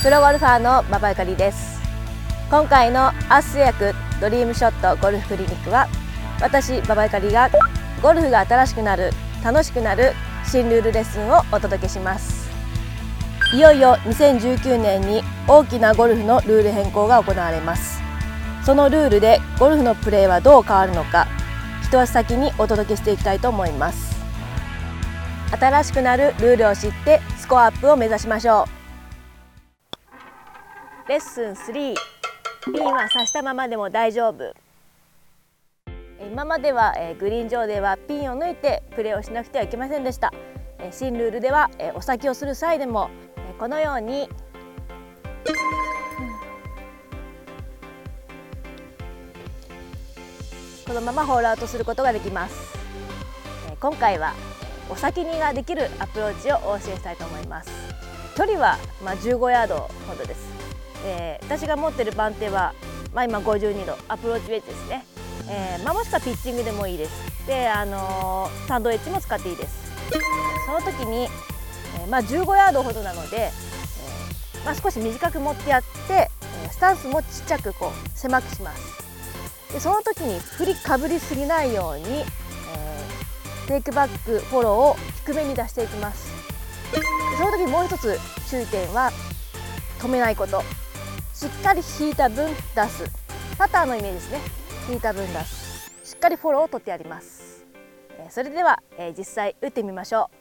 プロゴルファーの馬場ゆかりです。今回のアース製薬ドリームショットゴルフクリニックは私馬場ゆかりがゴルフが新しくなる楽しくなる新ルールレッスンをお届けします。いよいよ2019年に大きなゴルフのルール変更が行われます。そのルールでゴルフのプレーはどう変わるのか一足先にお届けしていきたいと思います。新しくなるルールを知ってスコアアップを目指しましょう。レッスン3ピンは刺したままでも大丈夫。今まではグリーン上ではピンを抜いてプレーをしなくてはいけませんでした。新ルールではお先をする際でもこのようにこのままホールアウトすることができます。今回はお先にができるアプローチをお教えしたいと思います。距離はまあ15ヤードほどです、えー私が持ってる番手はまあ今52度アプローチウェッジですね、えーまあもしくはピッチングでもいいです。であのーサンドウェッジも使っていいです。その時に、えーまあ15ヤードほどなので、えーまあ少し短く持ってやってえースタンスもちっちゃくこう狭くします。でその時に振りかぶりすぎないように、えーテイクバックフォローを低めに出していきます。その時もう一つ注意点は止めないこと。しっかり引いた分出す。パターのイメージですね。引いた分出す。しっかりフォローを取ってやります。えそれでは、え実際打ってみましょう。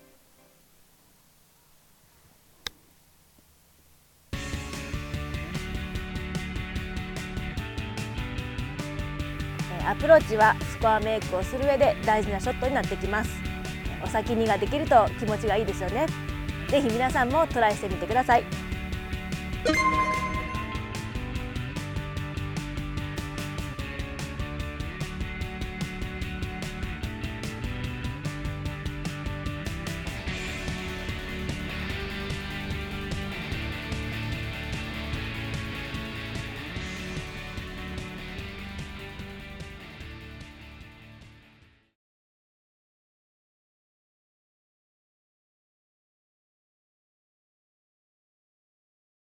えアプローチはスコアメイクをする上で大事なショットになってきます。お先にができると気持ちがいいですよね。ぜひ皆さんもトライしてみてください。